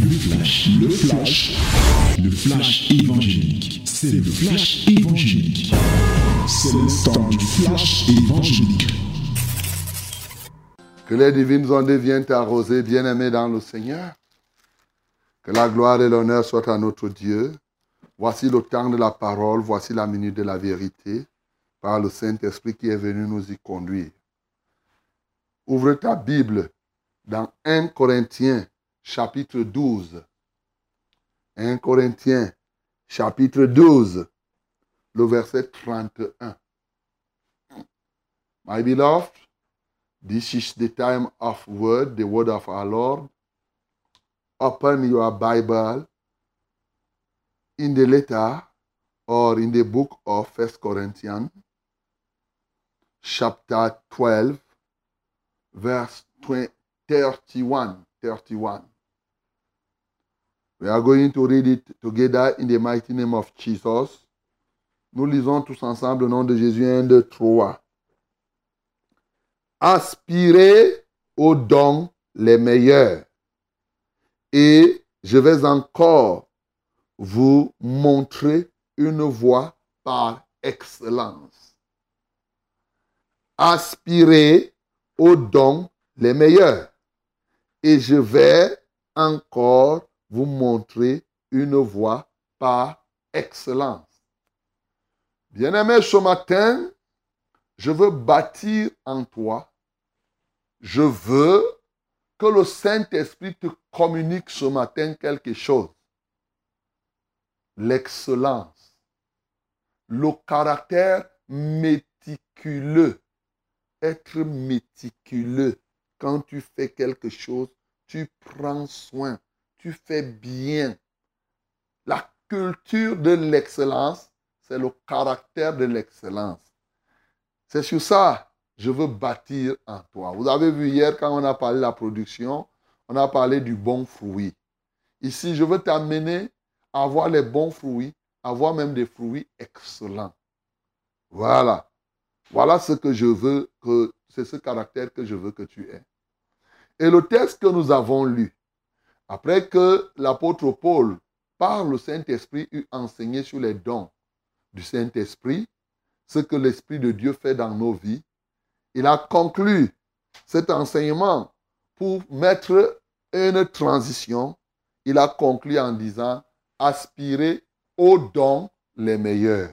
Le flash, le flash, le flash évangélique. C'est le flash évangélique. C'est le temps du flash évangélique. Que les divines ondes viennent arroser, bien-aimés dans le Seigneur. Que la gloire et l'honneur soient à notre Dieu. Voici le temps de la parole, voici la minute de la vérité, par le Saint-Esprit qui est venu nous y conduire. Ouvre ta Bible dans 1 Corinthiens chapitre 12. 1 Corinthiens chapitre 12, le verset 31. My beloved, this is the time of word, the word of our Lord. Open your Bible in the letter or in the book of First Corinthians, chapter 12, verse 31. 31. We are going to read it together in the mighty name of Jesus. Nous lisons tous ensemble au nom de Jésus 1, 2, 3. Aspirez aux dons les meilleurs. Et je vais encore vous montrer une voie par excellence. Aspirez aux dons les meilleurs. Et je vais encore vous montrer une voie par excellence. Bien-aimé, ce matin, je veux bâtir en toi. Je veux que le Saint-Esprit te communique ce matin quelque chose. L'excellence. Le caractère méticuleux. Être méticuleux. Quand tu fais quelque chose, tu prends soin. Tu fais bien. La culture de l'excellence, c'est le caractère de l'excellence. C'est sur ça je veux bâtir en toi. Vous avez vu hier quand on a parlé de la production, on a parlé du bon fruit. Ici, je veux t'amener à avoir les bons fruits, avoir même des fruits excellents. Voilà. Voilà ce que je veux que, c'est ce caractère que je veux que tu aies. Et le texte que nous avons lu, après que l'apôtre Paul, par le Saint-Esprit, eut enseigné sur les dons du Saint-Esprit, ce que l'Esprit de Dieu fait dans nos vies, il a conclu cet enseignement pour mettre une transition. Il a conclu en disant, aspirez aux dons les meilleurs.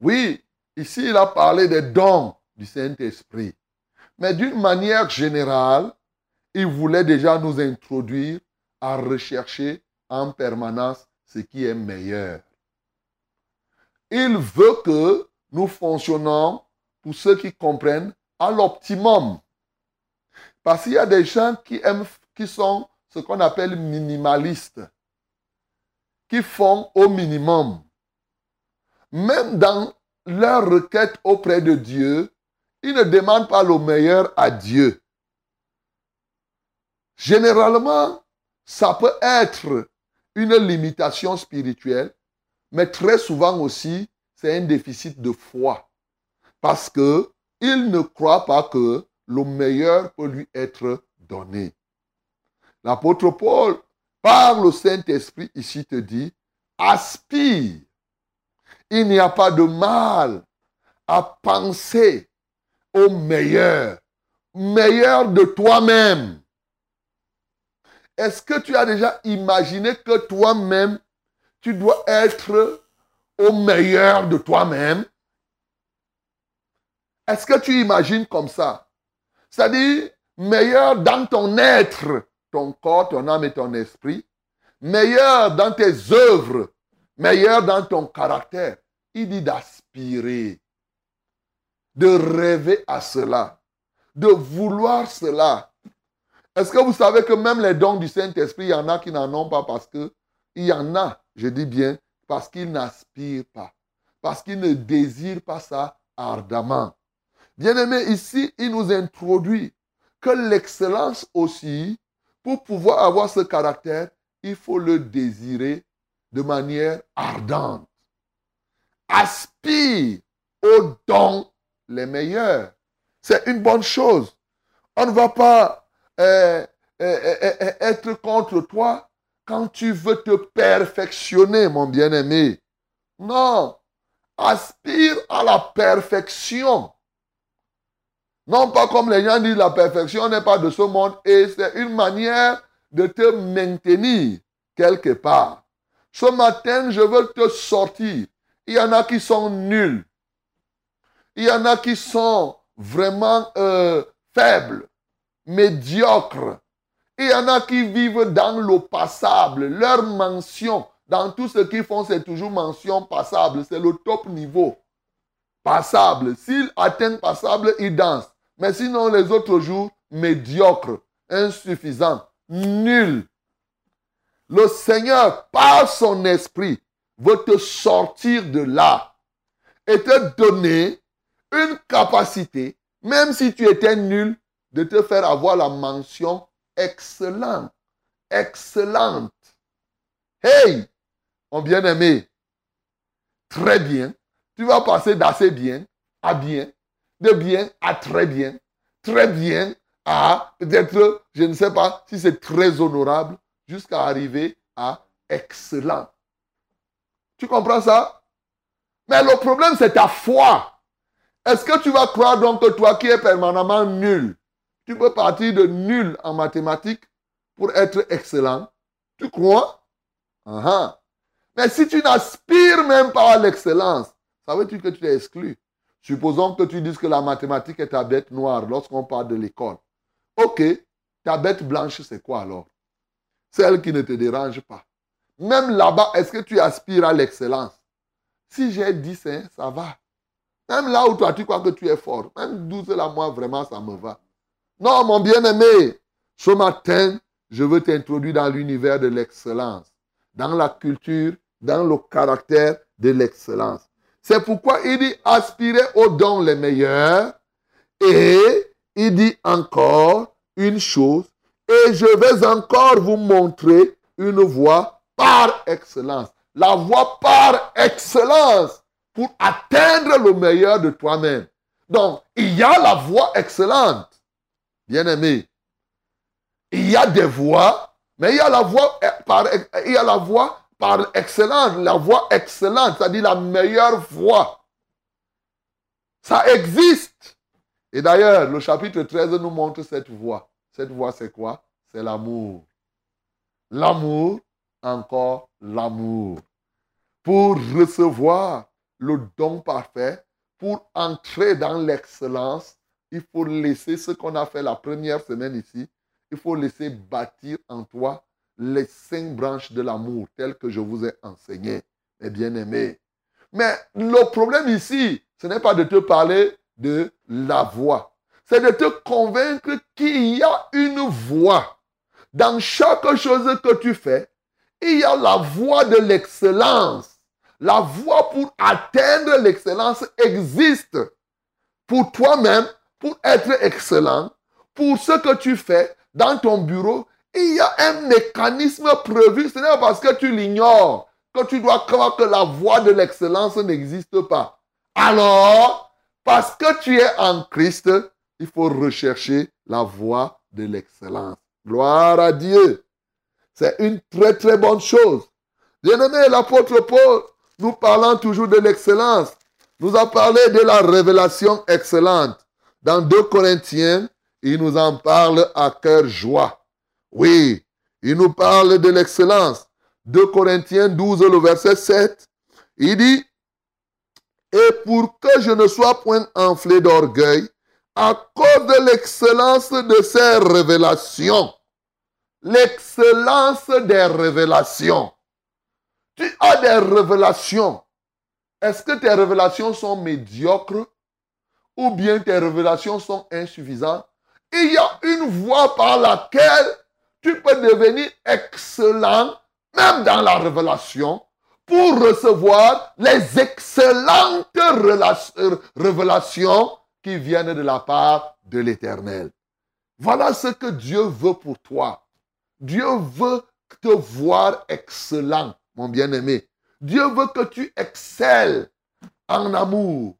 Oui, ici il a parlé des dons du Saint-Esprit. Mais d'une manière générale, il voulait déjà nous introduire à rechercher en permanence ce qui est meilleur. Il veut que nous fonctionnons, pour ceux qui comprennent, à l'optimum. Parce qu'il y a des gens qui qui sont ce qu'on appelle minimalistes, qui font au minimum. Même dans leur requête auprès de Dieu, ils ne demandent pas le meilleur à Dieu. Généralement, ça peut être une limitation spirituelle, mais très souvent aussi, c'est un déficit de foi. Parce qu'il ne croit pas que le meilleur peut lui être donné. L'apôtre Paul, par le Saint-Esprit, ici te dit, aspire. Il n'y a pas de mal à penser au meilleur, meilleur de toi-même. Est-ce que tu as déjà imaginé que toi-même, tu dois être au meilleur de toi-même? Est-ce que tu imagines comme ça? C'est-à-dire, meilleur dans ton être, ton corps, ton âme et ton esprit, meilleur dans tes œuvres, meilleur dans ton caractère. Il dit d'aspirer, de rêver à cela, de vouloir cela. Est-ce que vous savez que même les dons du Saint-Esprit, il y en a qui n'en ont pas parce que, il y en a, je dis bien, parce qu'ils n'aspirent pas, parce qu'ils ne désirent pas ça ardemment. Bien-aimé, ici, il nous introduit que l'excellence aussi, pour pouvoir avoir ce caractère, il faut le désirer de manière ardente. Aspire aux dons les meilleurs. C'est une bonne chose. On ne va pas être contre toi quand tu veux te perfectionner, mon bien-aimé. Non, aspire à la perfection. Non pas comme les gens disent, la perfection n'est pas de ce monde et c'est une manière de te maintenir quelque part. Ce matin, je veux te sortir. Il y en a qui sont nuls. Il y en a qui sont vraiment euh, faibles, médiocres. Il y en a qui vivent dans l'eau passable. Leur mention, dans tout ce qu'ils font, c'est toujours mention passable. C'est le top niveau. Passable. S'ils atteignent passable, ils dansent. Mais sinon, les autres jours, médiocres, insuffisants, nuls. Le Seigneur, par son esprit, veut te sortir de là et te donner une capacité, même si tu étais nul, de te faire avoir la mention excellente. Excellente. Hey, mon bien-aimé, très bien. Tu vas passer d'assez bien à bien, de bien à très bien, très bien à peut-être, je ne sais pas si c'est très honorable, jusqu'à arriver à excellent. Tu comprends ça? Mais le problème, c'est ta foi. Est-ce que tu vas croire donc que toi qui es permanemment nul, tu peux partir de nul en mathématiques pour être excellent Tu crois? Uh Mais si tu n'aspires même pas à l'excellence, ça veut dire que tu es exclu? Supposons que tu dises que la mathématique est ta bête noire lorsqu'on parle de l'école. Ok, ta bête blanche, c'est quoi alors? Celle qui ne te dérange pas. Même là-bas, est-ce que tu aspires à l'excellence? Si j'ai 10, hein, ça va. Même là où toi, tu crois que tu es fort. Même 12 là, moi, vraiment, ça me va. Non, mon bien-aimé, ce matin, je veux t'introduire dans l'univers de l'excellence, dans la culture, dans le caractère de l'excellence. C'est pourquoi il dit aspirer aux dons les meilleurs et il dit encore une chose et je vais encore vous montrer une voie par excellence. La voie par excellence pour atteindre le meilleur de toi-même. Donc, il y a la voie excellente, bien-aimé. Il y a des voies, mais il y a la voie par, il y a la voie par excellence, la voie excellente, c'est-à-dire la meilleure voie. Ça existe. Et d'ailleurs, le chapitre 13 nous montre cette voie. Cette voie, c'est quoi? C'est l'amour. L'amour, encore l'amour. Pour recevoir le don parfait, pour entrer dans l'excellence, il faut laisser ce qu'on a fait la première semaine ici. Il faut laisser bâtir en toi les cinq branches de l'amour telles que je vous ai enseignées, mes bien-aimés. Mais le problème ici, ce n'est pas de te parler de la voix. C'est de te convaincre qu'il y a une voie. Dans chaque chose que tu fais, il y a la voie de l'excellence. La voie pour atteindre l'excellence existe. Pour toi-même, pour être excellent, pour ce que tu fais dans ton bureau, il y a un mécanisme prévu. Ce n'est pas parce que tu l'ignores que tu dois croire que la voie de l'excellence n'existe pas. Alors, parce que tu es en Christ, il faut rechercher la voie de l'excellence. Gloire à Dieu. C'est une très très bonne chose. Bien-aimé, l'apôtre Paul, nous parlons toujours de l'excellence, nous a parlé de la révélation excellente. Dans 2 Corinthiens, il nous en parle à cœur joie. Oui, il nous parle de l'excellence. 2 Corinthiens 12, le verset 7, il dit, et pour que je ne sois point enflé d'orgueil, à cause de l'excellence de ces révélations. L'excellence des révélations. Tu as des révélations. Est-ce que tes révélations sont médiocres? Ou bien tes révélations sont insuffisantes Il y a une voie par laquelle tu peux devenir excellent, même dans la révélation, pour recevoir les excellentes révélations qui viennent de la part de l'Éternel. Voilà ce que Dieu veut pour toi. Dieu veut te voir excellent, mon bien-aimé. Dieu veut que tu excelles en amour.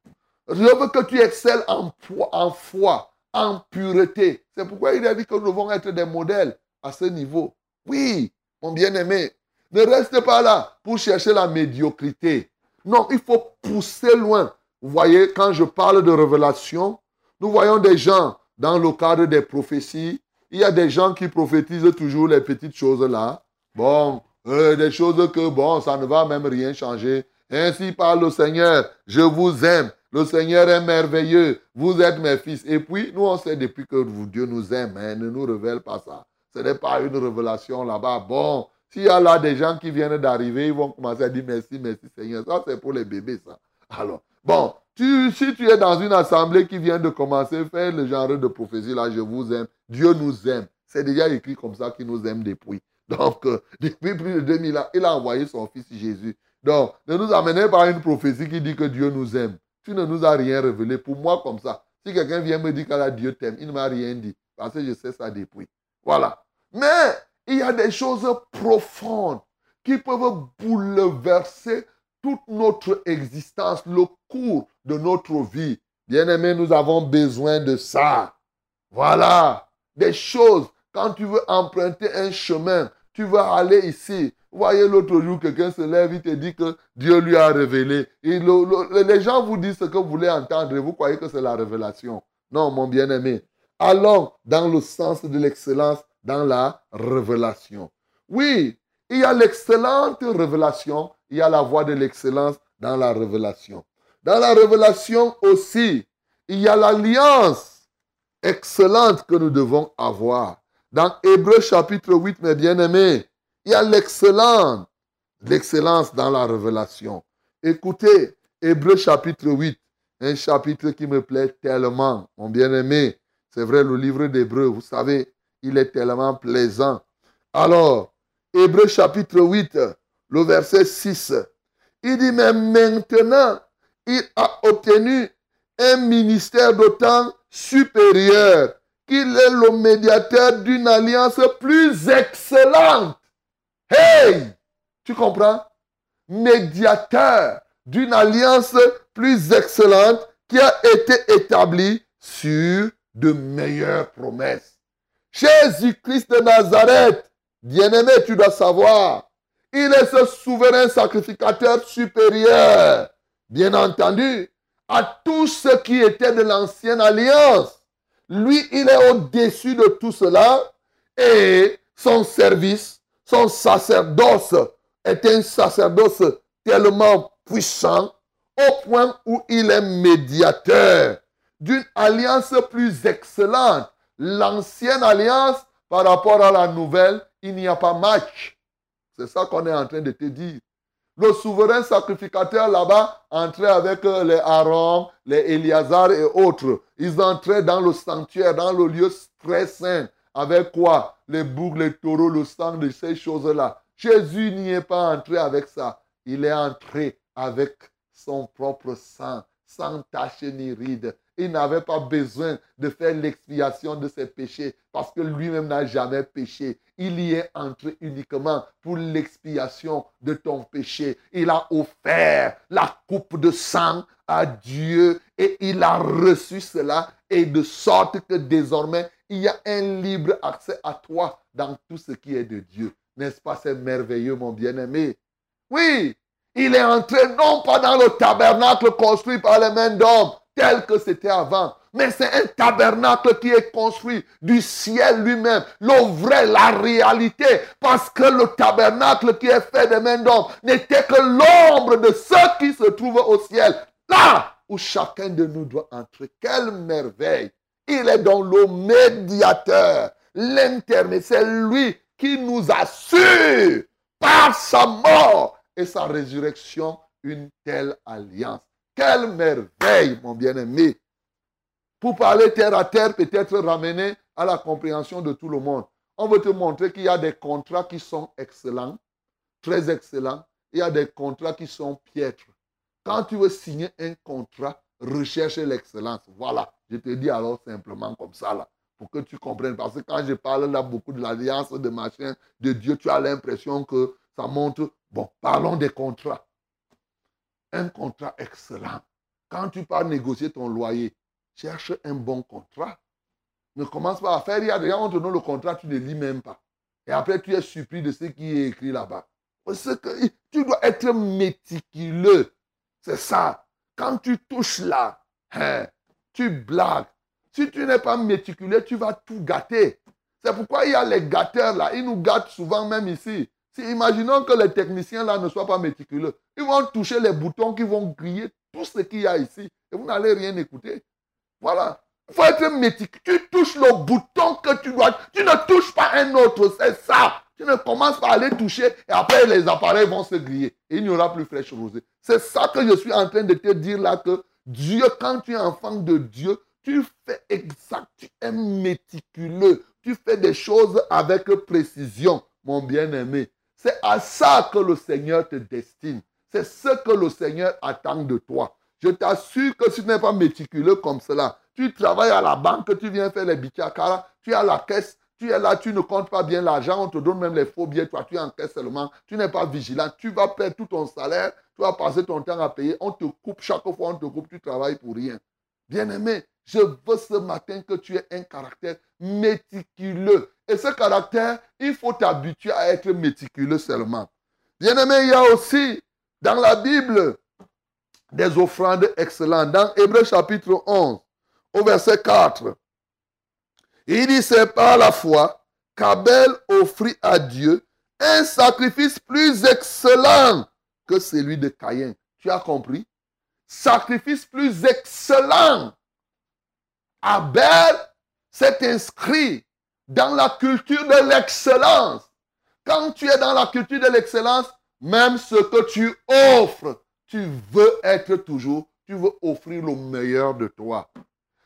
Dieu veut que tu excelles en, en foi, en pureté. C'est pourquoi il a dit que nous devons être des modèles à ce niveau. Oui, mon bien-aimé, ne reste pas là pour chercher la médiocrité. Non, il faut pousser loin. Vous voyez, quand je parle de révélation, nous voyons des gens dans le cadre des prophéties. Il y a des gens qui prophétisent toujours les petites choses là. Bon, euh, des choses que, bon, ça ne va même rien changer. Ainsi parle le Seigneur, je vous aime. Le Seigneur est merveilleux. Vous êtes mes fils. Et puis, nous, on sait depuis que Dieu nous aime. Hein, ne nous révèle pas ça. Ce n'est pas une révélation là-bas. Bon, s'il y a là des gens qui viennent d'arriver, ils vont commencer à dire merci, merci Seigneur. Ça, c'est pour les bébés, ça. Alors, bon, si tu es dans une assemblée qui vient de commencer, faire le genre de prophétie là, je vous aime. Dieu nous aime. C'est déjà écrit comme ça qu'il nous aime depuis. Donc, euh, depuis plus de 2000 ans, il a envoyé son fils Jésus. Donc, ne nous amenez pas une prophétie qui dit que Dieu nous aime. Tu ne nous as rien révélé. Pour moi, comme ça, si quelqu'un vient me dire que Dieu t'aime, il ne m'a rien dit. Parce que je sais ça depuis. Voilà. Mais il y a des choses profondes qui peuvent bouleverser toute notre existence, le cours de notre vie. Bien-aimés, nous avons besoin de ça. Voilà. Des choses, quand tu veux emprunter un chemin, tu veux aller ici, voyez, l'autre jour, quelqu'un se lève, il te dit que Dieu lui a révélé. Les gens vous disent ce que vous voulez entendre et vous croyez que c'est la révélation. Non, mon bien-aimé. Allons dans le sens de l'excellence, dans la révélation. Oui, il y a l'excellente révélation, il y a la voie de l'excellence dans la révélation. Dans la révélation aussi, il y a l'alliance excellente que nous devons avoir. Dans Hébreu chapitre 8, mes bien-aimés, il y a l'excellence, l'excellence dans la révélation. Écoutez, Hébreu chapitre 8, un chapitre qui me plaît tellement, mon bien-aimé. C'est vrai, le livre d'Hébreu, vous savez, il est tellement plaisant. Alors, Hébreu chapitre 8, le verset 6, il dit, mais maintenant, il a obtenu un ministère d'autant supérieur qu'il est le médiateur d'une alliance plus excellente Hey! Tu comprends? Médiateur d'une alliance plus excellente qui a été établie sur de meilleures promesses. Jésus-Christ de Nazareth, bien-aimé, tu dois savoir, il est ce souverain sacrificateur supérieur, bien entendu, à tout ce qui était de l'ancienne alliance. Lui, il est au-dessus de tout cela et son service son sacerdoce est un sacerdoce tellement puissant au point où il est médiateur d'une alliance plus excellente. L'ancienne alliance par rapport à la nouvelle, il n'y a pas match. C'est ça qu'on est en train de te dire. Le souverain sacrificateur là-bas entrait avec euh, les Aaron, les Éliazar et autres. Ils entraient dans le sanctuaire, dans le lieu très saint. Avec quoi? Les boucs, les taureaux, le sang de ces choses-là. Jésus n'y est pas entré avec ça. Il est entré avec son propre sang, sans tache ni ride. Il n'avait pas besoin de faire l'expiation de ses péchés parce que lui-même n'a jamais péché. Il y est entré uniquement pour l'expiation de ton péché. Il a offert la coupe de sang à Dieu et il a reçu cela et de sorte que désormais il y a un libre accès à toi dans tout ce qui est de Dieu. N'est-ce pas, c'est merveilleux, mon bien-aimé? Oui, il est entré non pas dans le tabernacle construit par les mains d'hommes, tel que c'était avant, mais c'est un tabernacle qui est construit du ciel lui-même, le la réalité, parce que le tabernacle qui est fait des mains d'hommes n'était que l'ombre de ceux qui se trouvent au ciel, là où chacun de nous doit entrer. Quelle merveille! Il est dans le médiateur, l'intermédiaire. C'est lui qui nous assure par sa mort et sa résurrection une telle alliance. Quelle merveille, mon bien-aimé. Pour parler terre à terre, peut-être ramener à la compréhension de tout le monde. On veut te montrer qu'il y a des contrats qui sont excellents, très excellents. Il y a des contrats qui sont piètres. Quand tu veux signer un contrat, recherche l'excellence. Voilà. Je te dis alors simplement comme ça, là, pour que tu comprennes. Parce que quand je parle là beaucoup de l'alliance, de machin, de Dieu, tu as l'impression que ça montre. Bon, parlons des contrats. Un contrat excellent. Quand tu pars négocier ton loyer, cherche un bon contrat. Ne commence pas à faire, il y a gens, on te donne le contrat, tu ne lis même pas. Et après, tu es surpris de ce qui est écrit là-bas. Que tu dois être méticuleux. C'est ça. Quand tu touches là, hein, tu blagues. Si tu n'es pas méticuleux, tu vas tout gâter. C'est pourquoi il y a les gâteurs là. Ils nous gâtent souvent même ici. Si, imaginons que les techniciens là ne soient pas méticuleux. Ils vont toucher les boutons qui vont griller tout ce qu'il y a ici. Et vous n'allez rien écouter. Voilà. Il faut être méticuleux. Tu touches le bouton que tu dois. Tu ne touches pas un autre. C'est ça. Tu ne commences pas à les toucher et après les appareils vont se griller. Et il n'y aura plus fraîche rosée. C'est ça que je suis en train de te dire là que Dieu, quand tu es enfant de Dieu, tu fais exact, tu es méticuleux, tu fais des choses avec précision, mon bien-aimé. C'est à ça que le Seigneur te destine. C'est ce que le Seigneur attend de toi. Je t'assure que si tu n'es pas méticuleux comme cela, tu travailles à la banque, tu viens faire les bichakara, tu à la caisse, tu es là, tu ne comptes pas bien l'argent, on te donne même les faux billets, toi tu encaisses seulement, tu n'es pas vigilant, tu vas perdre tout ton salaire, tu vas passer ton temps à payer, on te coupe chaque fois, on te coupe, tu travailles pour rien. Bien-aimé, je veux ce matin que tu aies un caractère méticuleux. Et ce caractère, il faut t'habituer à être méticuleux seulement. Bien-aimé, il y a aussi dans la Bible des offrandes excellentes. Dans Hébreu chapitre 11, au verset 4, il dit, c'est par la foi qu'Abel offrit à Dieu un sacrifice plus excellent que celui de Caïn. Tu as compris? Sacrifice plus excellent. Abel s'est inscrit dans la culture de l'excellence. Quand tu es dans la culture de l'excellence, même ce que tu offres, tu veux être toujours, tu veux offrir le meilleur de toi.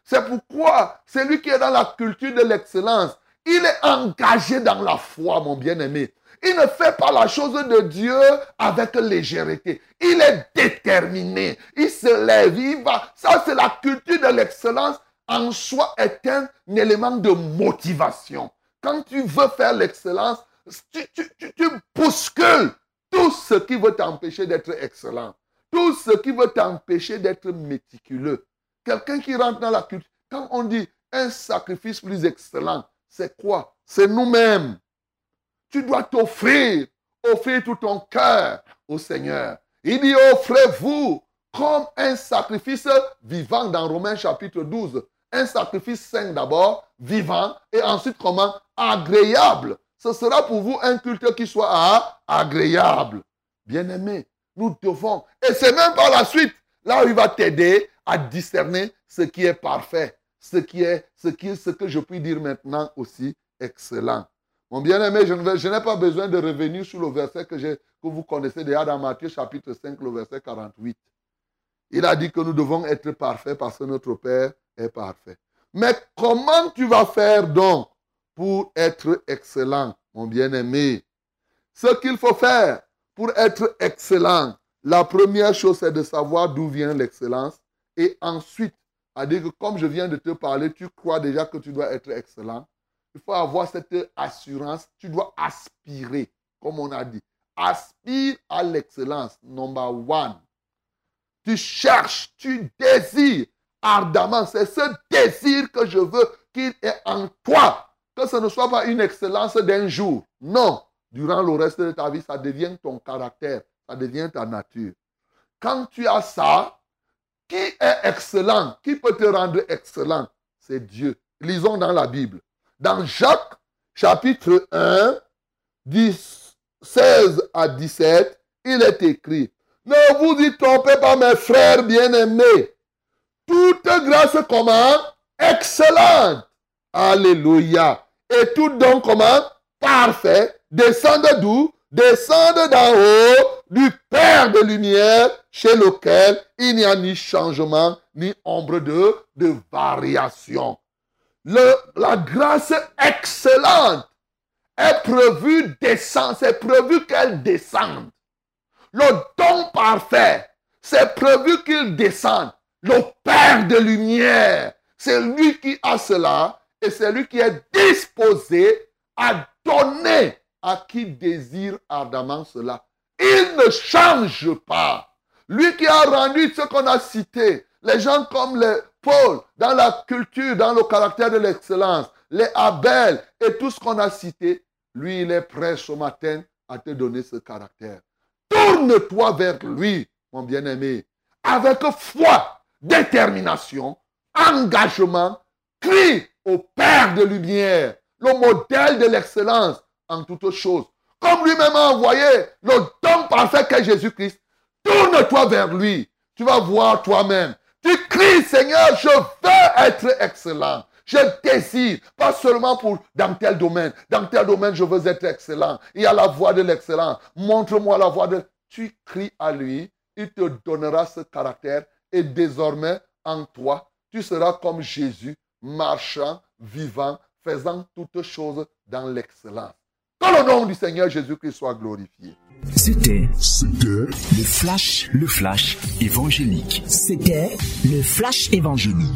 C'est pourquoi celui qui est dans la culture de l'excellence, il est engagé dans la foi, mon bien-aimé. Il ne fait pas la chose de Dieu avec légèreté. Il est déterminé. Il se lève, il va. Ça, c'est la culture de l'excellence. En soi, est un élément de motivation. Quand tu veux faire l'excellence, tu, tu bouscules tout ce qui veut t'empêcher d'être excellent. Tout ce qui veut t'empêcher d'être méticuleux. Quelqu'un qui rentre dans la culture, quand on dit un sacrifice plus excellent, c'est quoi? C'est nous-mêmes. Tu dois t'offrir, offrir tout ton cœur au Seigneur. Il dit, offrez-vous comme un sacrifice vivant dans Romains chapitre 12. Un sacrifice saint d'abord, vivant, et ensuite comment? Agréable. Ce sera pour vous un culte qui soit agréable. Bien-aimé, nous devons. Et c'est même par la suite, là où il va t'aider à discerner ce qui est parfait, ce qui est, ce qui est, ce que je puis dire maintenant aussi excellent. Mon bien-aimé, je, n'ai pas besoin de revenir sur le verset que, que vous connaissez déjà dans Matthieu chapitre 5, le verset 48. Il a dit que nous devons être parfaits parce que notre Père est parfait. Mais comment tu vas faire donc pour être excellent, mon bien-aimé? Ce qu'il faut faire pour être excellent, la première chose, c'est de savoir d'où vient l'excellence et ensuite, à dire que comme je viens de te parler, tu crois déjà que tu dois être excellent. Il faut avoir cette assurance. Tu dois aspirer, comme on a dit. Aspire à l'excellence, number one. Tu cherches, tu désires ardemment. C'est ce désir que je veux qu'il est en toi. Que ce ne soit pas une excellence d'un jour. Non. Durant le reste de ta vie, ça devient ton caractère. Ça devient ta nature. Quand tu as ça, qui est excellent Qui peut te rendre excellent? C'est Dieu. Lisons dans la Bible. Dans Jacques chapitre 1, 10, 16 à 17, il est écrit, ne vous y trompez pas mes frères bien-aimés. Toute grâce comment? Excellente. Alléluia. Et tout don comment? Parfait. Descendez d'où? Descendez d'en haut du Père de lumière chez lequel il n'y a ni changement ni ombre de, de variation. Le, la grâce excellente est prévue descendre, c'est prévu qu'elle descende. Le don parfait, c'est prévu qu'il descende. Le Père de lumière, c'est lui qui a cela et c'est lui qui est disposé à donner à qui désire ardemment cela. Il ne change pas. Lui qui a rendu ce qu'on a cité, les gens comme les Paul, dans la culture, dans le caractère de l'excellence, les Abel et tout ce qu'on a cité, lui, il est prêt ce matin à te donner ce caractère. Tourne-toi vers lui, mon bien-aimé, avec foi, détermination, engagement, crie au Père de lumière, le modèle de l'excellence en toutes choses. Comme lui-même a envoyé le don parfait qu'est Jésus-Christ, tourne-toi vers lui. Tu vas voir toi-même. Tu cries, Seigneur, je veux être excellent. Je désire, pas seulement pour dans tel domaine. Dans tel domaine, je veux être excellent. Il y a la voie de l'excellence. Montre-moi la voie de... Tu cries à lui, il te donnera ce caractère et désormais, en toi, tu seras comme Jésus, marchant, vivant, faisant toutes choses dans l'excellence. Que le nom du Seigneur Jésus-Christ soit glorifié. C'était C'était le flash, le flash évangélique. C'était le flash évangélique.